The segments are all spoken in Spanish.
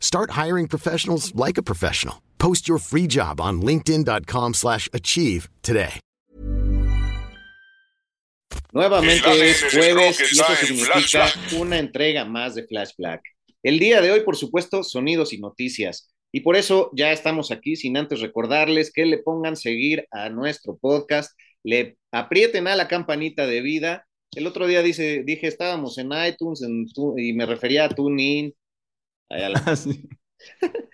Start hiring professionals like a professional. Post your free job on linkedin.com/achieve slash achieve today. Nuevamente es jueves y eso significa una entrega más de Flash Black. El día de hoy, por supuesto, sonidos y noticias. Y por eso ya estamos aquí, sin antes recordarles que le pongan seguir a nuestro podcast, le aprieten a la campanita de vida. El otro día dice, dije, estábamos en iTunes en tu- y me refería a TuneIn. La- Ah, sí.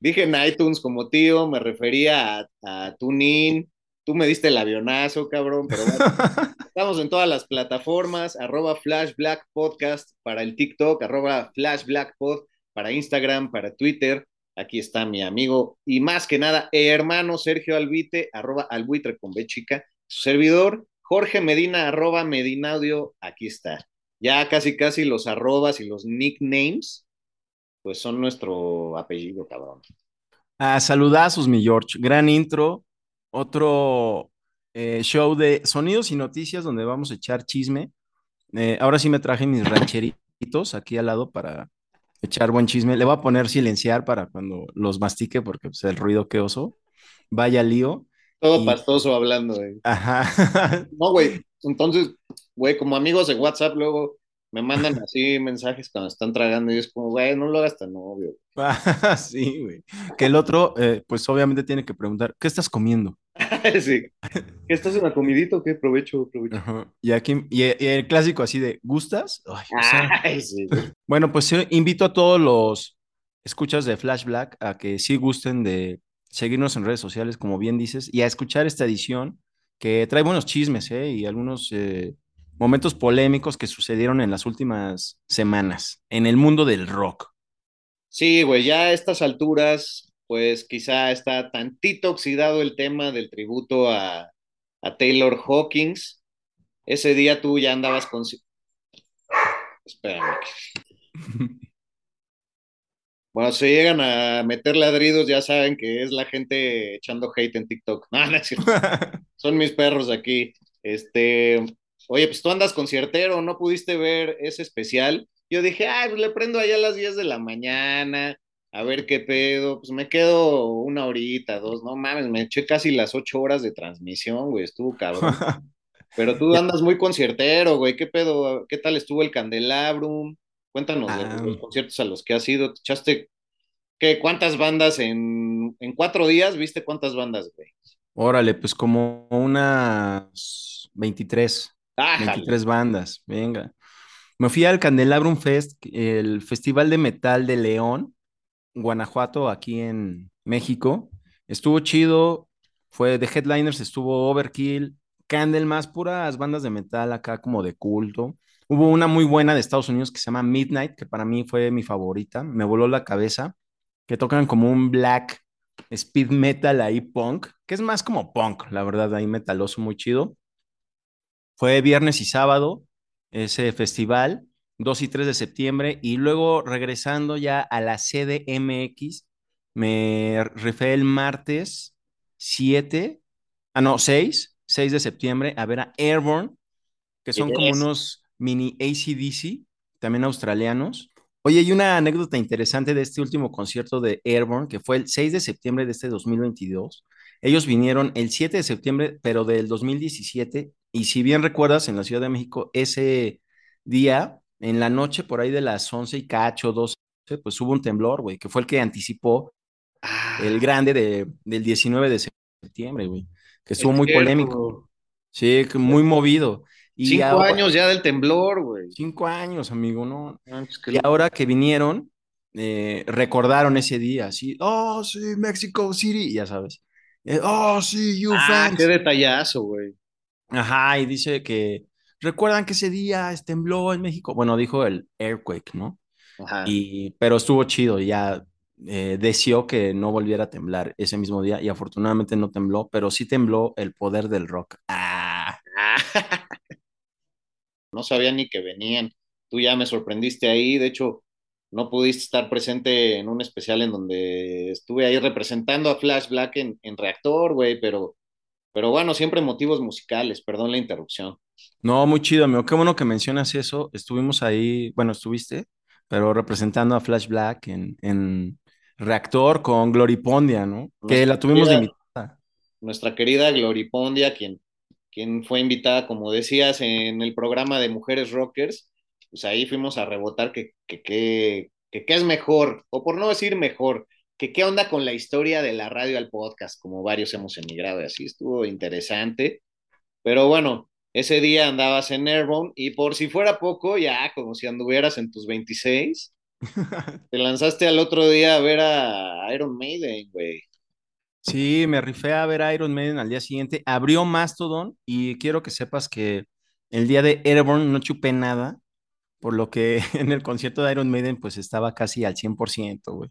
Dije en iTunes como tío, me refería a, a TuneIn. Tú me diste el avionazo, cabrón, pero bueno, estamos en todas las plataformas, arroba Flash Black Podcast para el TikTok, arroba Flash Black Pod para Instagram, para Twitter. Aquí está mi amigo y más que nada, hermano Sergio Albite, arroba albuitre con B chica. Su servidor, Jorge Medina, arroba Medinaudio, aquí está. Ya casi casi los arrobas y los nicknames, pues son nuestro apellido, cabrón. Ah, saludazos, mi George. Gran intro. Otro eh, show de sonidos y noticias donde vamos a echar chisme. Eh, ahora sí me traje mis rancheritos aquí al lado para echar buen chisme. Le voy a poner silenciar para cuando los mastique porque pues, el ruido que oso. Vaya lío. Todo Y- pastoso hablando, güey. Ajá. No, güey. Entonces, güey, como amigos de WhatsApp, luego me mandan así mensajes cuando están tragando y es como, güey, no lo hagas tan obvio. Sí, güey. Que el otro, eh, pues obviamente tiene que preguntar, ¿qué estás comiendo? sí. ¿Qué estás en la comidita o qué? Provecho, provecho. Ajá. Y aquí, y, y el clásico así de, ¿gustas? Ay, o sea, Ay, sí. güey. Bueno, pues invito a todos los escuchas de Flash Black a que sí gusten de seguirnos en redes sociales, como bien dices, y a escuchar esta edición que trae buenos chismes, ¿eh? Y algunos eh, momentos polémicos que sucedieron en las últimas semanas en el mundo del rock. Sí, güey, ya a estas alturas, pues quizá está tantito oxidado el tema del tributo a, a Taylor Hawkins. Ese día tú ya andabas con... Espérame. Bueno, si llegan a meter ladridos, ya saben que es la gente echando hate en TikTok. No, no es cierto. Son mis perros aquí. Este, oye, pues tú andas conciertero, ¿no pudiste ver ese especial? Yo dije, ay, pues le prendo allá a las 10 de la mañana, a ver qué pedo. Pues me quedo una horita, dos, no mames, me eché casi las ocho horas de transmisión, güey, estuvo cabrón. Pero tú andas muy conciertero, güey, ¿qué pedo? ¿Qué tal estuvo el Candelabrum? Cuéntanos de Ah. los conciertos a los que has ido. ¿Te echaste qué? ¿Cuántas bandas en, en cuatro días? ¿Viste cuántas bandas, güey? Órale, pues como unas 23. Ájale. 23 bandas, venga. Me fui al Candelabrum Fest, el Festival de Metal de León, Guanajuato, aquí en México. Estuvo chido, fue de headliners, estuvo Overkill, Candlemas, puras bandas de metal acá como de culto. Hubo una muy buena de Estados Unidos que se llama Midnight, que para mí fue mi favorita, me voló la cabeza, que tocan como un black speed metal ahí punk, que es más como punk, la verdad, ahí metaloso, muy chido. Fue viernes y sábado ese festival, 2 y 3 de septiembre, y luego regresando ya a la CDMX, me rifé el martes 7, ah, no, 6, 6 de septiembre a ver a Airborne, que son como unos mini ACDC, también australianos. Oye, hay una anécdota interesante de este último concierto de Airborne, que fue el 6 de septiembre de este 2022. Ellos vinieron el 7 de septiembre, pero del 2017, y si bien recuerdas, en la Ciudad de México, ese día, en la noche, por ahí de las 11 y cacho, 12, pues hubo un temblor, güey, que fue el que anticipó Ah, el grande de, del 19 de septiembre, güey. que estuvo Es muy cierto. polémico. Sí, muy movido. Y Cinco ahora- años ya del temblor, güey. Cinco años, amigo, ¿no? Ah, Y ahora que vinieron, eh, recordaron ese día, así, oh, sí, Mexico City, ya sabes. Eh, oh, sí, you Ah, fans. qué detallazo, güey. Ajá, y dice que recuerdan que ese día tembló en México. Bueno, dijo el earthquake, ¿no? Ajá. Y, pero estuvo chido, ya eh, deseó que no volviera a temblar ese mismo día y afortunadamente no tembló, pero sí tembló el poder del rock. Ah, Ah. No sabía ni que venían. Tú ya me sorprendiste ahí. De hecho, no pudiste estar presente en un especial en donde estuve ahí representando a Flash Black en, en Reactor, güey, pero, pero bueno, siempre motivos musicales. Perdón la interrupción. no, muy chido, amigo. Qué bueno que mencionas eso. Estuvimos ahí, bueno, estuviste, pero representando a Flash Black en, en Reactor con Gloripondia, ¿no? Que la tuvimos de Mira. invitada. Nuestra querida Gloripondia, quien, quien fue invitada, como decías, en el programa de Mujeres Rockers, pues ahí fuimos a rebotar que que, que, que, que es mejor, o por no decir mejor, que qué onda con la historia de la radio al podcast, como varios hemos emigrado y así, estuvo interesante. Pero bueno, ese día andabas en Airborne y por si fuera poco, ya como si anduvieras en tus 26, te lanzaste al otro día a ver a Iron Maiden, güey. Sí, me rifé a ver a Iron Maiden al día siguiente. Abrió Mastodon y quiero que sepas que el día de Airborne no chupé nada, por lo que en el concierto de Iron Maiden pues estaba casi al 100%, güey.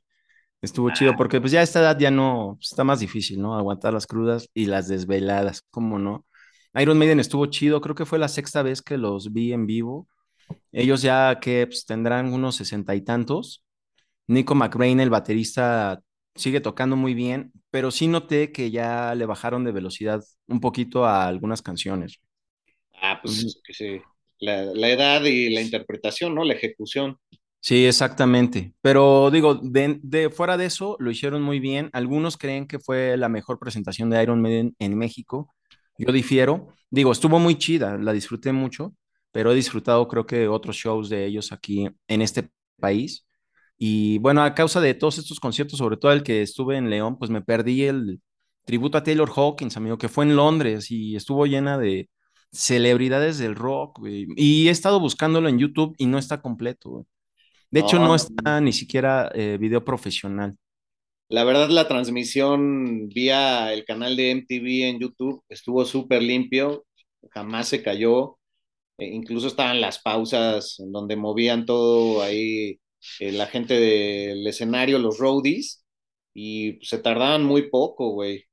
Estuvo chido porque pues ya a esta edad ya no, pues, está más difícil, ¿no? Aguantar las crudas y las desveladas, ¿cómo no? Iron Maiden estuvo chido, creo que fue la sexta vez que los vi en vivo. Ellos ya que pues, tendrán unos sesenta y tantos. Nico McBrain, el baterista, sigue tocando muy bien, pero sí noté que ya le bajaron de velocidad un poquito a algunas canciones. Ah, pues sí. La, la edad y la interpretación, ¿no? La ejecución. Sí, exactamente. Pero digo, de, fuera de eso, lo hicieron muy bien. Algunos creen que fue la mejor presentación de Iron Maiden en México. Yo difiero. Digo, estuvo muy chida, la disfruté mucho, pero he disfrutado creo que otros shows de ellos aquí en este país. Y bueno, a causa de todos estos conciertos, sobre todo el que estuve en León, pues me perdí el tributo a Taylor Hawkins, amigo, que fue en Londres y estuvo llena de celebridades del rock. Y he estado buscándolo en YouTube y no está completo, güey. De hecho, No, no está ni siquiera eh, video profesional. La verdad, la transmisión vía el canal de MTV en YouTube estuvo súper limpio, jamás se cayó. Eh, incluso estaban las pausas en donde movían todo ahí eh, la gente del escenario, los roadies, y se tardaban muy poco, güey.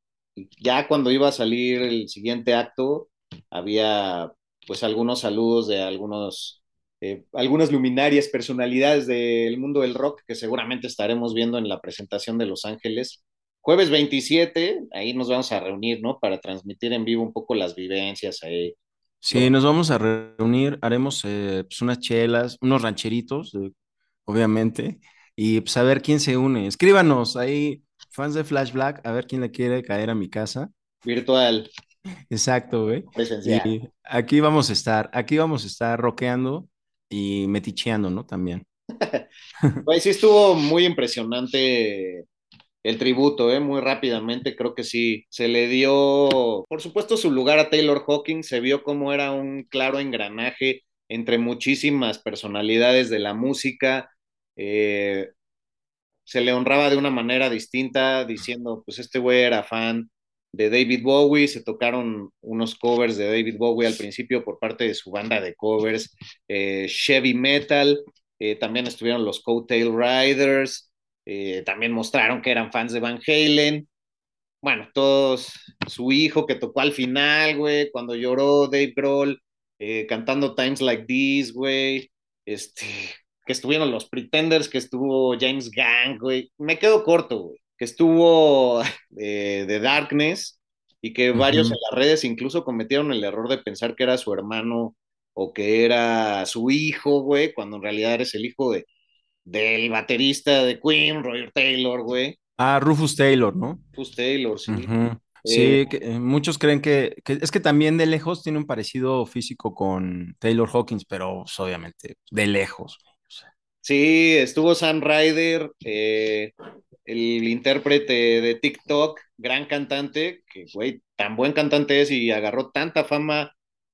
Ya cuando iba a salir el siguiente acto, había pues algunos saludos de algunos, eh, algunas luminarias, personalidades del mundo del rock que seguramente estaremos viendo en la presentación de Los Ángeles. Jueves 27, ahí nos vamos a reunir, ¿no? Para transmitir en vivo un poco las vivencias ahí. Sí, nos vamos a reunir, haremos eh, pues unas chelas, unos rancheritos, eh, obviamente, y pues a ver quién se une. Escríbanos ahí, fans de Flash Black, a ver quién le quiere caer a mi casa. Virtual, Exacto, güey. presencial. Y aquí vamos a estar, aquí vamos a estar rockeando y meticheando, ¿no? También. Sí estuvo muy impresionante el tributo, ¿eh? Muy rápidamente, creo que sí. Se le dio, por supuesto, su lugar a Taylor Hawkins, se vio como era un claro engranaje entre muchísimas personalidades de la música. Eh, se le honraba de una manera distinta, diciendo, pues este güey era fan de David Bowie, se tocaron unos covers de David Bowie al principio por parte de su banda de covers, eh, Chevy Metal, eh, también estuvieron los Coattail Riders, eh, también mostraron que eran fans de Van Halen. Bueno, todos, su hijo que tocó al final, güey, cuando lloró Dave Grohl, eh, cantando Times Like These, güey, este, que estuvieron los Pretenders, que estuvo James Gang, güey, me quedo corto, güey, que estuvo eh, The Darkness y que varios en las redes incluso cometieron el error de pensar que era su hermano o que era su hijo, güey, cuando en realidad eres el hijo de, del baterista de Queen, Roger Taylor, güey. Ah, Rufus Taylor, ¿no? Rufus Taylor, sí. Eh, Sí, que, eh, muchos creen que, que- es que también de lejos tiene un parecido físico con Taylor Hawkins, pero pues, obviamente de lejos. güey, o sea. sí, estuvo Sam Ryder, eh, el intérprete de TikTok, gran cantante, que, güey, tan buen cantante es y agarró tanta fama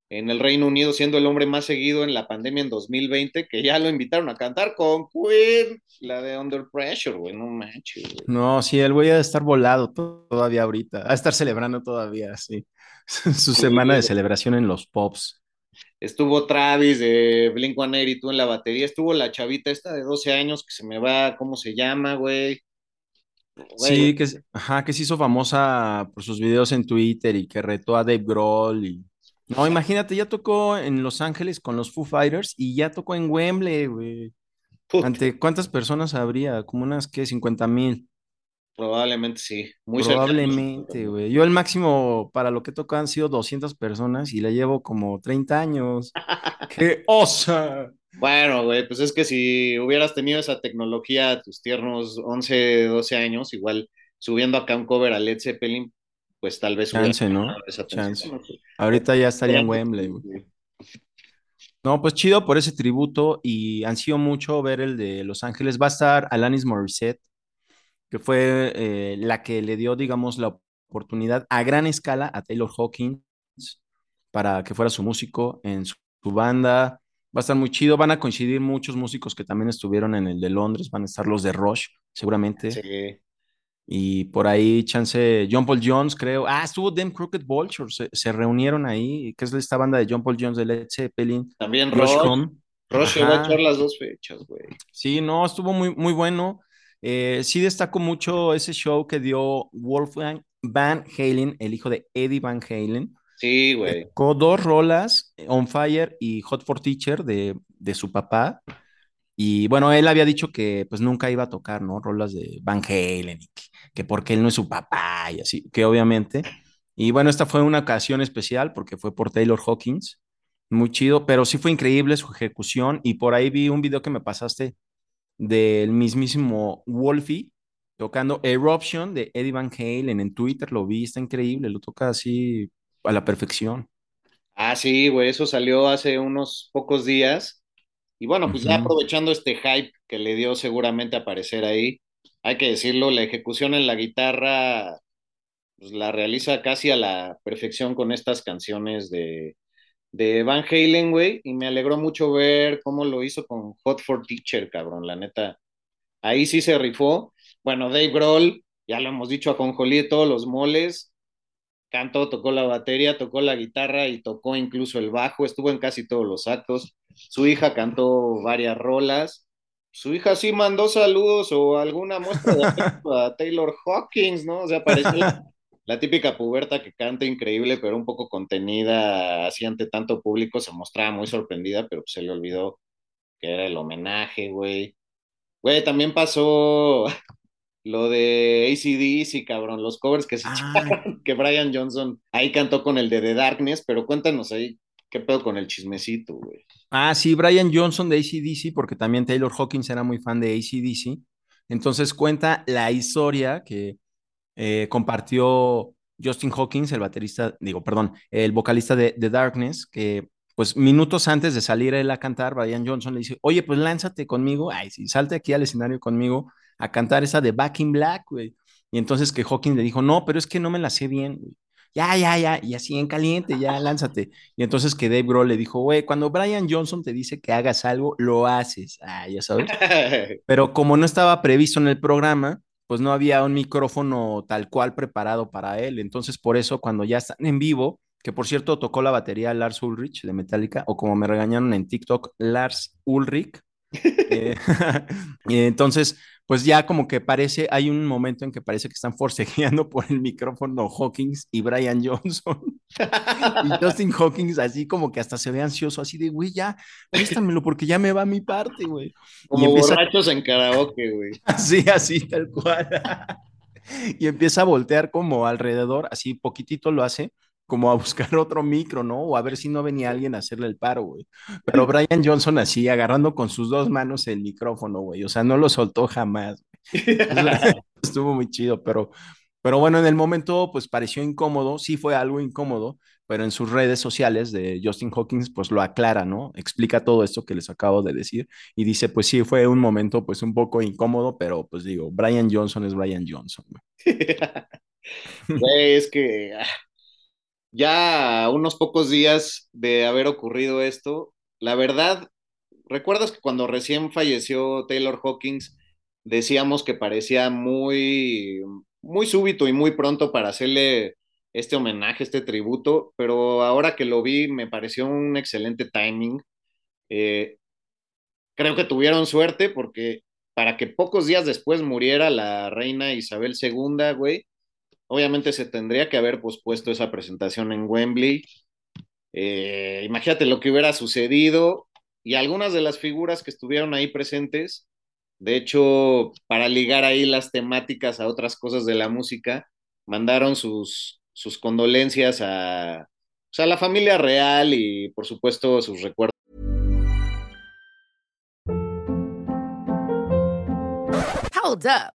en el Reino Unido, siendo el hombre más seguido en la pandemia en 2020, que ya lo invitaron a cantar con Queen, la de Under Pressure, güey, no manches, güey. No, sí, él voy a estar volado todavía ahorita, a estar celebrando todavía, sí. Su semana de celebración en los pops. Estuvo Travis de Blink 182 en la batería, estuvo la chavita esta de 12 años que se me va, ¿cómo se llama, güey? Sí, que, ajá, que se hizo famosa por sus videos en Twitter y que retó a Dave Grohl y... No, imagínate, ya tocó en Los Ángeles con los Foo Fighters y ya tocó en Wembley, güey. ¿Ante cuántas personas habría? Como unas, ¿qué? 50 mil. Probablemente sí. Muy Probablemente, güey. Yo el máximo para lo que toca han sido 200 personas y le llevo como 30 años. ¡Qué osa! Bueno, güey, pues es que si hubieras tenido esa tecnología a tus tiernos 11, 12 años, igual subiendo acá un cover a Led Zeppelin, pues tal vez Chance, ¿no? Esa Chance. Ahorita ya estaría en Wembley, güey. No, pues chido por ese tributo y ansío mucho ver el de Los Ángeles. Va a estar Alanis Morissette, que fue eh, la que le dio, digamos, la oportunidad a gran escala a Taylor Hawkins para que fuera su músico en su banda Va a estar muy chido. Van a coincidir muchos músicos que también estuvieron en el de Londres. Van a estar los de Rush, seguramente. Sí. Y por ahí, chance, John Paul Jones, creo. Ah, estuvo Them Crooked Vultures. Se, reunieron ahí, que es esta banda de John Paul Jones de Led Zeppelin. También Rush. Rush va a echar las dos fechas, güey. Sí, no, estuvo muy, muy bueno. Eh, sí destaco mucho ese show que dio Wolfgang Van Halen, el hijo de Eddie Van Halen. Sí, güey. Con dos rolas, On Fire y Hot for Teacher de, de, su papá. Y bueno, él había dicho que pues nunca iba a tocar, ¿no? Rolas de Van Halen, y que, porque él no es su papá y así, que obviamente. Y bueno, esta fue una ocasión especial porque fue por Taylor Hawkins. Muy chido, pero sí fue increíble su ejecución. Y por ahí vi un video que me pasaste del mismísimo Wolfie tocando Eruption de Eddie Van Halen en Twitter. Lo vi, está increíble, lo toca así a la perfección. Ah, sí, güey, eso salió hace unos pocos días. Y bueno, pues ya aprovechando este hype que le dio seguramente aparecer ahí, hay que decirlo, la ejecución en la guitarra pues, la realiza casi a la perfección con estas canciones de, de Van Halen, güey, y me alegró mucho ver cómo lo hizo con Hot for Teacher, cabrón, la neta. Ahí sí se rifó. Bueno, Dave Grohl, ya lo hemos dicho a Conjolí todos los moles, cantó, tocó la batería, tocó la guitarra y tocó incluso el bajo, estuvo en casi todos los actos. Su hija cantó varias rolas. Su hija sí mandó saludos o alguna muestra de a Taylor Hawkins, ¿no? O sea, parecía la típica puberta que canta increíble, pero un poco contenida, así ante tanto público, se mostraba muy sorprendida, pero se le olvidó que era el homenaje, güey. Güey, también pasó lo de ACDC, cabrón, los covers que se ah. que Brian Johnson ahí cantó con el de The Darkness, pero cuéntanos ahí, ¿qué pedo con el chismecito, güey? Ah, sí, Brian Johnson de ACDC, porque también Taylor Hawkins era muy fan de ACDC. Entonces cuenta la historia que eh, compartió Justin Hawkins, el baterista, digo, perdón, el vocalista de The Darkness, que pues minutos antes de salir él a cantar, Brian Johnson le dice, oye, pues lánzate conmigo, ay, sí, salte aquí al escenario conmigo a cantar esa de Back in Black, güey. Y entonces que Hawkins le dijo, no, pero es que no me la sé bien, güey. Ya, ya, ya, y así en caliente, ya, lánzate. Y entonces que Dave Grohl le dijo, güey, cuando Brian Johnson te dice que hagas algo, lo haces. Ah, ya sabes. Pero como no estaba previsto en el programa, pues no había un micrófono tal cual preparado para él. Entonces, por eso, cuando ya están en vivo, que por cierto tocó la batería Lars Ulrich de Metallica, o como me regañaron en TikTok, Lars Ulrich. Eh, y entonces, pues ya como que parece, hay un momento en que parece que están forcejeando por el micrófono Hawkings y Brian Johnson. y Justin Hawkins así como que hasta se ve ansioso, así de, güey, ya, préstamelo porque ya me va mi parte, güey. Como borrachos en karaoke, güey. Así, así, tal cual. y empieza a voltear como alrededor, así poquitito lo hace, como a buscar otro micro, ¿no? O a ver si no venía alguien a hacerle el paro, güey. Pero Brian Johnson así, agarrando con sus dos manos el micrófono, güey. O sea, no lo soltó jamás. Estuvo muy chido, pero, pero bueno, en el momento, pues pareció incómodo, sí fue algo incómodo, pero en sus redes sociales de Justin Hawkins, pues lo aclara, ¿no? Explica todo esto que les acabo de decir y dice, pues sí, fue un momento pues un poco incómodo, pero pues digo, Brian Johnson es Brian Johnson. es que ya unos pocos días de haber ocurrido esto, la verdad, ¿recuerdas que cuando recién falleció Taylor Hawkins decíamos que parecía muy, muy súbito y muy pronto para hacerle este homenaje, este tributo, pero ahora que lo vi me pareció un excelente timing. Eh, creo que tuvieron suerte porque para que pocos días después muriera la reina Isabel II, güey, obviamente se tendría que haber pospuesto esa presentación en Wembley. Eh, imagínate lo que hubiera sucedido y algunas de las figuras que estuvieron ahí presentes, de hecho, para ligar ahí las temáticas a otras cosas de la música, mandaron sus, sus condolencias a, o sea, a la familia real y por supuesto sus recuerdos. Hold up.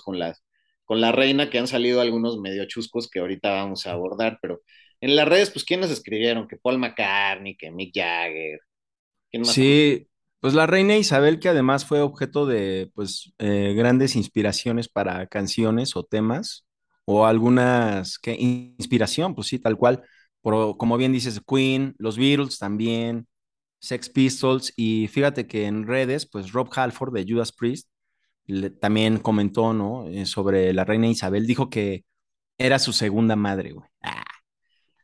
Con la, con la reina, que han salido algunos medio chuscos que ahorita vamos a abordar, pero en las redes, pues, ¿quiénes escribieron? Que Paul McCartney, que Mick Jagger. ¿Quién más? Sí, pues la reina Isabel, que además fue objeto de pues eh, grandes inspiraciones para canciones o temas, o algunas que inspiración, pues sí, tal cual, como bien dices, Queen, los Beatles también, Sex Pistols, y fíjate que en redes, pues Rob Halford de Judas Priest le- también comentó, ¿no? Eh, sobre la reina Isabel, dijo que era su segunda madre, güey. Ah.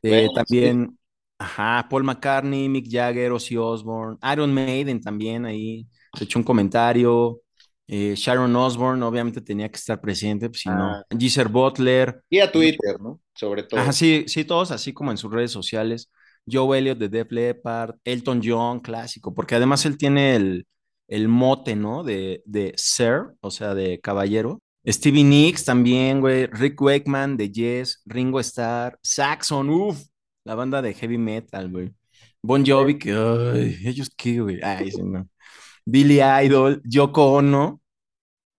Eh, Bueno, sí. también, ajá, Paul McCartney, Mick Jagger, Ozzy Osbourne, Iron Maiden también ahí se echó un comentario. eh, Sharon Osbourne obviamente tenía que estar presente, pues si no. Ah. Geezer Butler, Y a Twitter, ¿no? Sobre todo. ajá, sí, sí, todos así como en sus redes sociales. Joe Elliott de Def Leppard, Elton John, clásico, porque además él tiene el, el mote, ¿no? De, de Sir, o sea, de caballero. Stevie Nicks también, güey. Rick Wakeman de Yes, Ringo Starr, Saxon, uff, la banda de heavy metal, güey. Bon Jovi, que, ay, ellos qué, güey. Ay, sí, no. Billy Idol, Yoko Ono,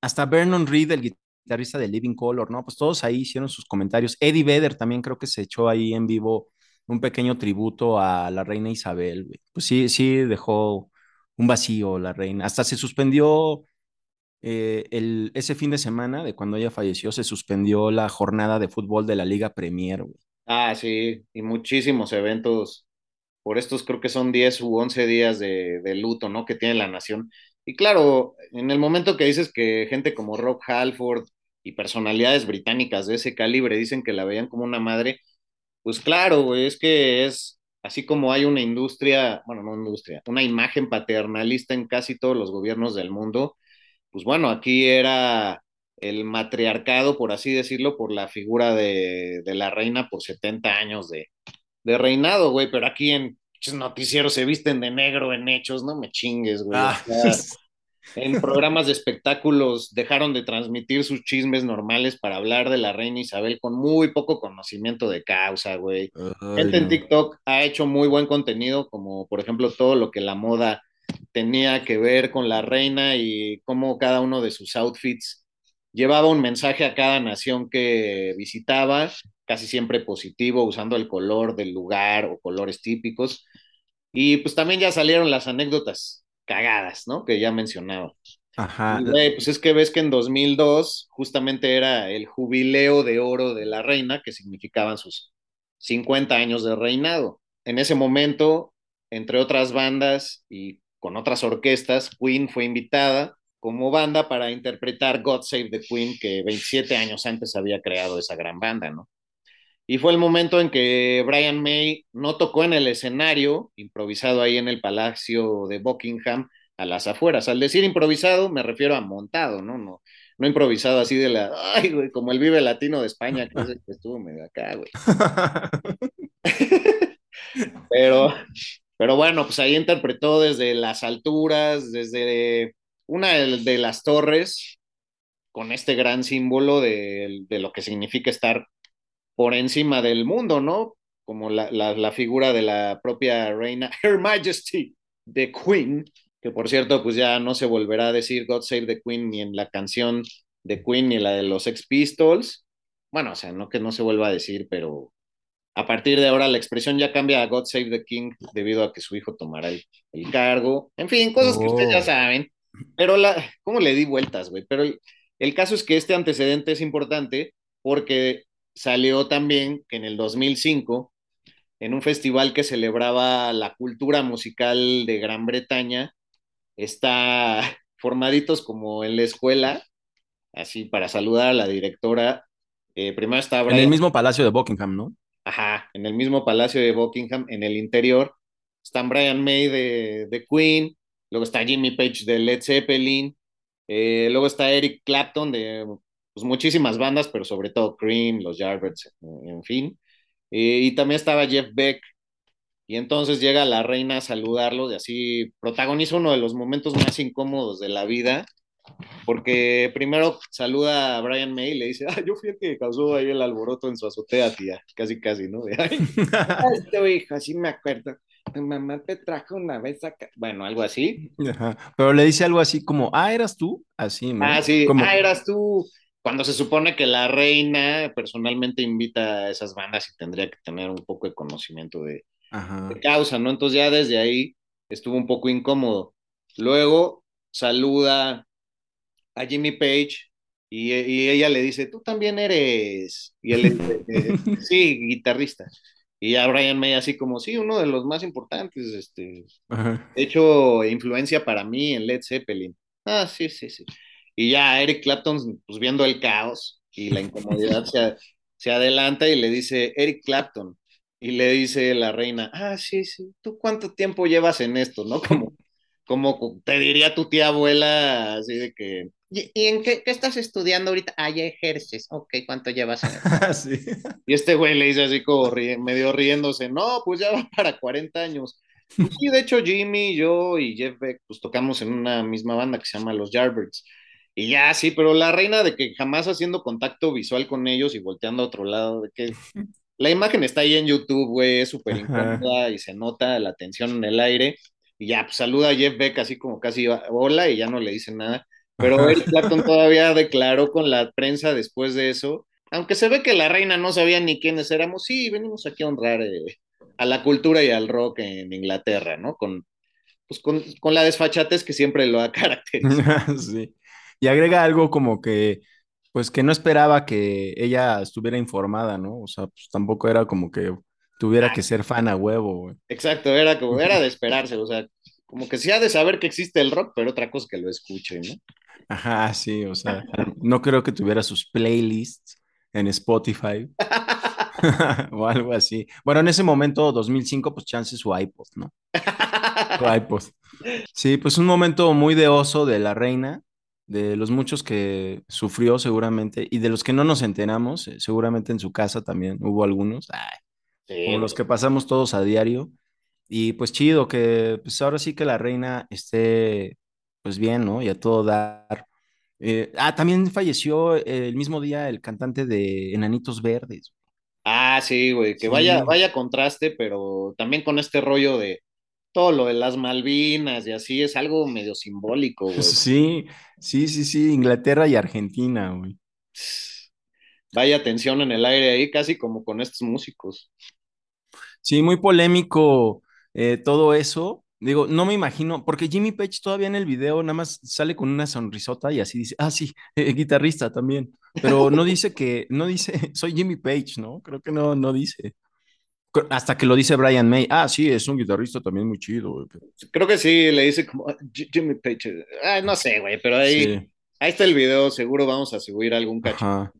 hasta Vernon Reed, el guitarrista de Living Color, ¿no? Pues todos ahí hicieron sus comentarios. Eddie Vedder también creo que se echó ahí en vivo un pequeño tributo a la reina Isabel, güey. Pues sí, sí dejó un vacío la reina. Hasta se suspendió eh, el, ese fin de semana de cuando ella falleció, se suspendió la jornada de fútbol de la Liga Premier, güey. Ah, sí, y muchísimos eventos por estos creo que son 10 u 11 días de, de luto, ¿no? Que tiene la nación. Y claro, en el momento que dices que gente como Rob Halford y personalidades británicas de ese calibre dicen que la veían como una madre, pues claro, güey, es que es así como hay una industria, bueno, no industria, una imagen paternalista en casi todos los gobiernos del mundo, pues bueno, aquí era el matriarcado, por así decirlo, por la figura de, de la reina por 70 años de, de reinado, güey, pero aquí en noticieros se visten de negro en hechos, no me chingues, güey. Ah, O sea, en programas de espectáculos dejaron de transmitir sus chismes normales para hablar de la reina Isabel con muy poco conocimiento de causa, güey. Gente en TikTok ha hecho muy buen contenido, como por ejemplo todo lo que la moda tenía que ver con la reina y cómo cada uno de sus outfits llevaba un mensaje a cada nación que visitaba, casi siempre positivo, usando el color del lugar o colores típicos. Y pues también ya salieron las anécdotas cagadas, ¿no? Que ya mencionaba. Ajá. Y, güey, pues es que ves que en 2002 justamente era el jubileo de oro de la reina, que significaban sus 50 años de reinado. En ese momento, entre otras bandas y con otras orquestas, Queen fue invitada como banda para interpretar God Save the Queen, que 27 años antes había creado esa gran banda, ¿no? Y fue el momento en que Brian May no tocó en el escenario, improvisado ahí en el Palacio de Buckingham, a las afueras. Al decir improvisado, me refiero a montado, ¿no? No, no improvisado así de la, ay, güey, como el Vive Latino de España, que, que estuvo medio acá, güey. pero, pero bueno, pues ahí interpretó desde las alturas, desde una de, las torres, con este gran símbolo de, de, lo que significa estar por encima del mundo, ¿no? Como la, la, la, figura de la propia reina, Her Majesty, the Queen, que por cierto, pues ya no se volverá a decir God Save the Queen ni en la canción de Queen ni la de los Ex Pistols. Bueno, o sea, no que no se vuelva a decir, pero a partir de ahora la expresión ya cambia a God Save the King debido a que su hijo tomará el, el cargo. En fin, cosas oh. que ustedes ya saben. Pero la, ¿cómo le di vueltas, güey? Pero el, el, caso es que este antecedente es importante porque salió también que en el 2005, en un festival que celebraba la cultura musical de Gran Bretaña, está formaditos como en la escuela, así para saludar a la directora. Eh, primero está Brian, En el mismo palacio de Buckingham, ¿no? Ajá, en el mismo palacio de Buckingham, en el interior, están Brian May de, de Queen, luego está Jimmy Page de Led Zeppelin, eh, luego está Eric Clapton de pues, muchísimas bandas, pero sobre todo Cream, los Yardbirds, en fin. Eh, y también estaba Jeff Beck. Y entonces llega la reina a saludarlos y así protagoniza uno de los momentos más incómodos de la vida, porque primero saluda a Brian May y le dice, ah, yo fui el que causó ahí el alboroto en su azotea, tía, casi, casi, ¿no? Ay, este hijo, así me acuerdo tu mamá te trajo una vez acá. Bueno, algo así. Ajá. Pero le dice algo así como, ah, eras tú. Así, ¿no? Ah, sí, como... ah, eras tú. Cuando se supone que la reina personalmente invita a esas bandas y tendría que tener un poco de conocimiento de, de causa, ¿no? Entonces ya desde ahí estuvo un poco incómodo. Luego saluda a Jimmy Page y, y, ella le dice, tú también eres, y él le dice, eh, sí, guitarrista. Y a Brian May así como, sí, uno de los más importantes, este, Ajá. de hecho, influencia para mí en Led Zeppelin. Ah, sí, sí, sí. Y ya Eric Clapton, pues viendo el caos y la incomodidad, se, se adelanta y le dice, Eric Clapton, y le dice la reina, ah, sí, sí, ¿tú cuánto tiempo llevas en esto, no? Como, como te diría tu tía abuela, así de que, ¿y, en qué, qué, estás estudiando ahorita? Ah, ya ejerces, ok, ¿cuánto llevas en esto? sí. Y este güey le dice así como ríe, medio riéndose, no, pues ya va para 40 años. Y de hecho Jimmy, yo y Jeff Beck, pues tocamos en una misma banda que se llama Los Yardbirds. Y ya, sí, pero la reina de que jamás haciendo contacto visual con ellos y volteando a otro lado, de que la imagen está ahí en YouTube, güey, es súper incómoda y se nota la tensión en el aire. Y ya, pues saluda a Jeff Beck así como casi hola y ya no le dice nada. Pero Eric Clapton todavía declaró con la prensa después de eso, aunque se ve que la reina no sabía ni quiénes éramos, sí, venimos aquí a honrar eh, a la cultura y al rock en Inglaterra, ¿no? Con, pues con, con la desfachatez que siempre lo ha caracterizado. sí. Y agrega algo como que, pues que no esperaba que ella estuviera informada, ¿no? O sea, pues tampoco era como que tuviera que ser fan a huevo, güey. Exacto, era como, era de esperarse, o sea, como que sí ha de saber que existe el rock, pero otra cosa que lo escuche, ¿no? Ajá, sí, o sea, no creo que tuviera sus playlists en Spotify o algo así. Bueno, en ese momento, 2005, pues chance su iPod, ¿no? su iPod. Sí, pues un momento muy de oso de la reina, de los muchos que sufrió seguramente y de los que no nos enteramos, eh, seguramente en su casa también hubo algunos, ay, sí, como los que pasamos todos a diario. Y pues chido que pues ahora sí que la reina esté pues bien, ¿no? Y a todo dar. Eh, ah, también falleció el mismo día el cantante de Enanitos Verdes. Ah, sí, güey, que Sí. vaya, vaya contraste, pero también con este rollo de todo lo de las Malvinas y así es algo medio simbólico, güey. Sí, sí, sí, sí, Inglaterra y Argentina, güey. Vaya tensión en el aire ahí, casi como con estos músicos. Sí, muy polémico eh, todo eso. Digo, no me imagino, porque Jimmy Page todavía en el video nada más sale con una sonrisota y así dice, ah, sí, eh, guitarrista también, pero no dice que, no dice, soy Jimmy Page, ¿no? Creo que no, no dice. Hasta que lo dice Brian May, ah, sí, es un guitarrista también muy chido. güey". Creo que sí, le dice como "Ah, Jimmy Page. Ah, no sé, güey, pero ahí, Sí, ahí está el video, seguro vamos a subir algún cacho. ajá.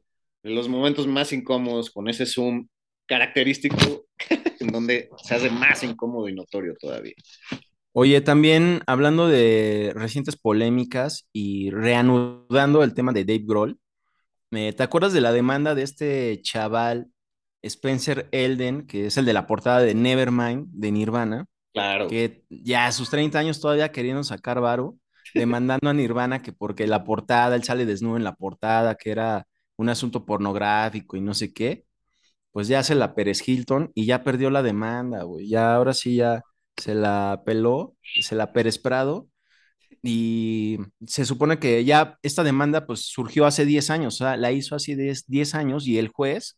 Los momentos más incómodos con ese zoom característico, en donde se hace más incómodo y notorio todavía. Oye, también hablando de recientes polémicas y reanudando el tema de Dave Grohl, eh, ¿te acuerdas de la demanda de este chaval Spencer Elden, que es el de la portada de Nevermind de Nirvana, Claro. que ya a sus 30 años todavía queriendo sacar varo, demandando a Nirvana que porque la portada, él sale desnudo en la portada, que era un asunto pornográfico y no sé qué, pues ya se la Pérez Hilton y ya perdió la demanda, güey. Ya ahora sí ya se la peló, se la Pérez Prado y se supone que ya esta demanda pues surgió hace 10 años, o sea, la hizo hace 10, 10 años y el juez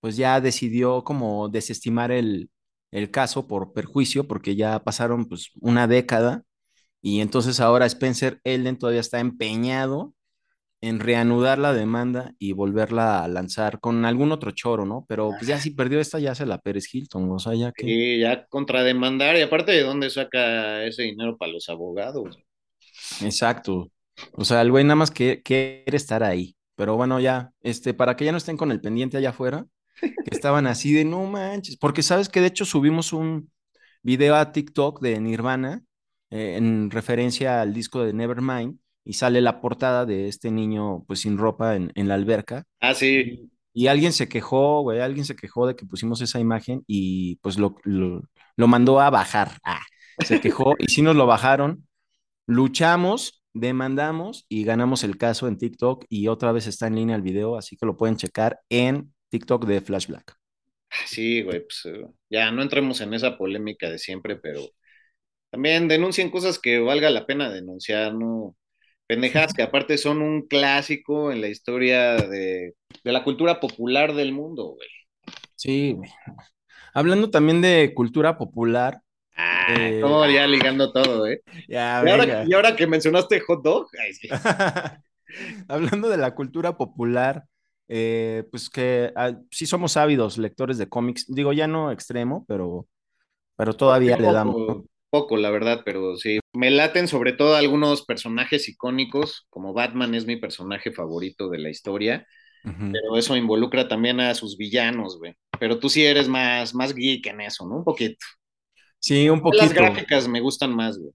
pues ya decidió como desestimar el, el caso por perjuicio porque ya pasaron pues una década y entonces ahora Spencer Elden todavía está empeñado en reanudar la demanda y volverla a lanzar con algún otro choro, ¿no? Pero pues ya si perdió esta ya se la Pérez Hilton, o sea, ya que... Y ya contrademandar, y aparte de dónde saca ese dinero para los abogados. Exacto. O sea, el güey nada más que quiere estar ahí. Pero bueno, ya, este, para que ya no estén con el pendiente allá afuera, que estaban así de no manches, porque sabes que de hecho subimos un video a TikTok de Nirvana eh, en referencia al disco de Nevermind y sale la portada de este niño pues sin ropa en, en la alberca Ah, sí. y, y alguien se quejó, güey, alguien se quejó de que pusimos esa imagen y pues lo, lo, lo mandó a bajar. Ah, se quejó y sí nos lo bajaron. Luchamos, demandamos y ganamos el caso en TikTok y otra vez está en línea el video, así que lo pueden checar en TikTok de Flash Black. Sí, güey, pues eh, ya no entremos en esa polémica de siempre, pero también denuncien cosas que valga la pena denunciar, ¿no? Pendejadas que aparte son un clásico en la historia de, de la cultura popular del mundo, güey. Sí, güey. Hablando también de cultura popular. Ah, Eh, como ya ligando todo, ¿eh? Ya, Y ahora, y ahora que mencionaste hot dog, ay, sí. Hablando de la cultura popular, eh, pues que ah, sí somos ávidos lectores de cómics, digo ya no extremo, pero, pero todavía le damos. ¿no? poco, la verdad, pero sí. Me laten sobre todo algunos personajes icónicos, como Batman es mi personaje favorito de la historia, pero eso involucra también a sus villanos, güey. Pero tú sí eres más, más geek en eso, ¿no? Un poquito. Sí, un Las poquito. gráficas me gustan más, güey.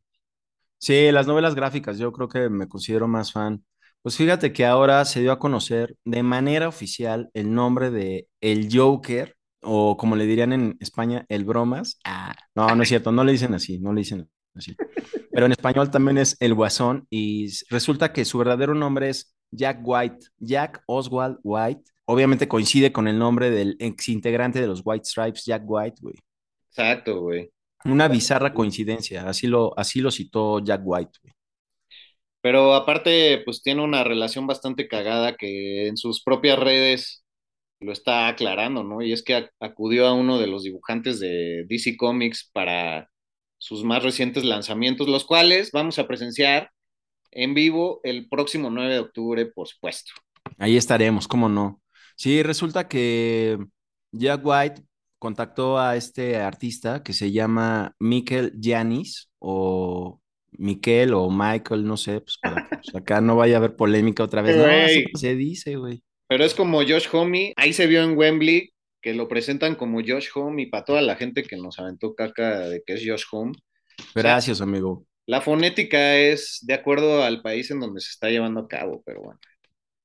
Sí, las novelas gráficas, yo creo que me considero más fan. Pues fíjate que ahora se dio a conocer de manera oficial el nombre de el Joker, o como le dirían en España, el Bromas. Ah, no, no es cierto, no le dicen así, no le dicen así. Pero en español también es el Guasón y resulta que su verdadero nombre es Jack White, Jack Oswald White. Obviamente coincide con el nombre del ex integrante de los White Stripes, Jack White, güey. Exacto, güey. Una bizarra coincidencia, así lo, así lo citó Jack White, güey. Pero aparte, pues tiene una relación bastante cagada que en sus propias redes lo está aclarando, ¿no? Y es que ac- acudió a uno de los dibujantes de DC Comics para sus más recientes lanzamientos, los cuales vamos a presenciar en vivo el próximo 9 de octubre, por supuesto. Ahí estaremos, cómo no. Sí, resulta que Jack White contactó a este artista que se llama Mikel Janis o Mikel o Michael, no sé, pues para que pues, acá no vaya a haber polémica otra vez. No, así se dice, güey. Pero es como Josh Homme, ahí se vio en Wembley que lo presentan como Josh Homme y para toda la gente que nos aventó caca de que es Josh Homme. Gracias, amigo. La fonética es de acuerdo al país en donde se está llevando a cabo, pero bueno.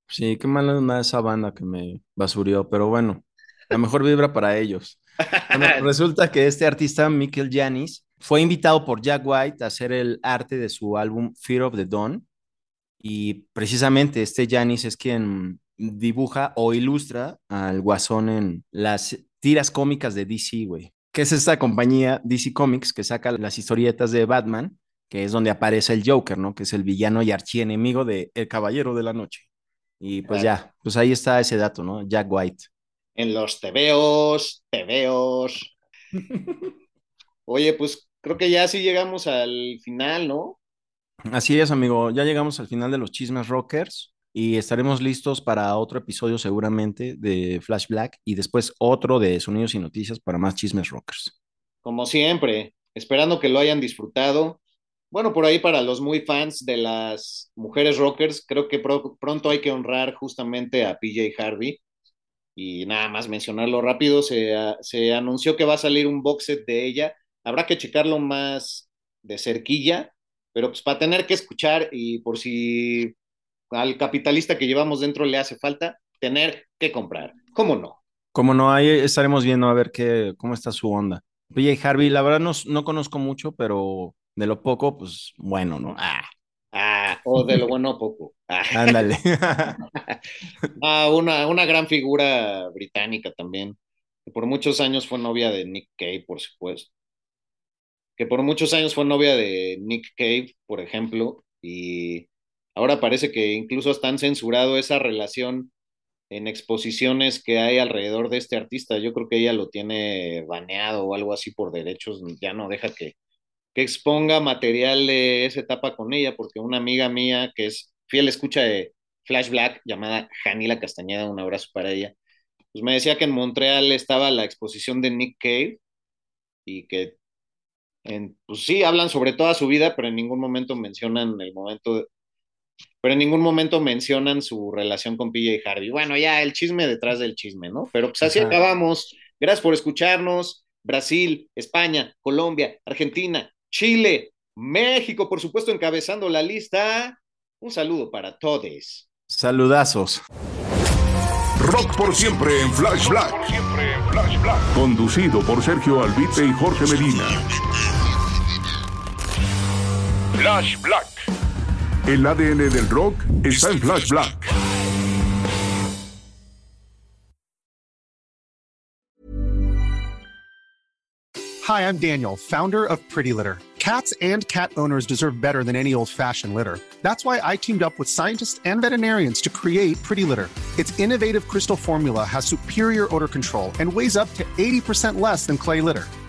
Sí, qué mala onda esa banda que me basurió, pero bueno, la mejor vibra para ellos. Bueno, resulta que este artista, Mikel Janis, Fue invitado por Jack White a hacer el arte de su álbum Fear of the Dawn. Y precisamente este Janis es quien dibuja o ilustra al guasón en las tiras cómicas de DC, güey. Que es esta compañía DC Comics que saca las historietas de Batman, que es donde aparece el Joker, ¿no? Que es el villano y archienemigo de El Caballero de la Noche. Y pues ya, pues ahí está ese dato, ¿no? Jack White. En los tebeos, tebeos. Oye, pues creo que ya sí llegamos al final, ¿no? Así es, amigo. Ya llegamos al final de los chismes rockers y estaremos listos para otro episodio seguramente de Flash Black y después otro de Sonidos y Noticias para más chismes rockers. Como siempre, esperando que lo hayan disfrutado. Bueno, por ahí para los muy fans de las mujeres rockers, creo que pro pronto hay que honrar justamente a PJ Harvey. Y nada más mencionarlo rápido, se, se anunció que va a salir un box set de ella. Habrá que checarlo más de cerquilla, pero pues para tener que escuchar y por si al capitalista que llevamos dentro le hace falta, tener que comprar. ¿Cómo no? Como no, ahí estaremos viendo a ver qué, cómo está su onda. PJ Harvey, la verdad no, no conozco mucho, pero de lo poco, pues bueno, ¿no? Ah, ah o de lo bueno poco. Ah. Ándale. ah, una, una gran figura británica también, que por muchos años fue novia de Nick Cave, por supuesto. Que por muchos años fue novia de Nick Cave, por ejemplo, y ahora parece que incluso están censurado esa relación en exposiciones que hay alrededor de este artista. Yo creo que ella lo tiene baneado o algo así por derechos, ya no deja que, que exponga material de esa etapa con ella, porque una amiga mía que es fiel escucha de Flash Black, llamada Janila Castañeda, un abrazo para ella, pues me decía que en Montreal estaba la exposición de Nick Cave y que, en, pues sí, hablan sobre toda su vida, pero en ningún momento mencionan el momento, pero en ningún momento mencionan su relación con PJ Harvey. Bueno, ya el chisme detrás del chisme, ¿no? Pero pues así acabamos. Gracias por escucharnos. Brasil, España, Colombia, Argentina, Chile, México, por supuesto, encabezando la lista. Un saludo para todos. Saludazos. Rock por siempre en Flash Black. Conducido por Sergio Albite y Jorge Medina. Flash Black. El ADN del rock está en Flash Black. Hi, I'm Daniel, founder of Pretty Litter. Cats and cat owners deserve better than any old fashioned litter. That's why I teamed up with scientists and veterinarians to create Pretty Litter. Its innovative crystal formula has superior odor control and weighs up to 80% less than clay litter.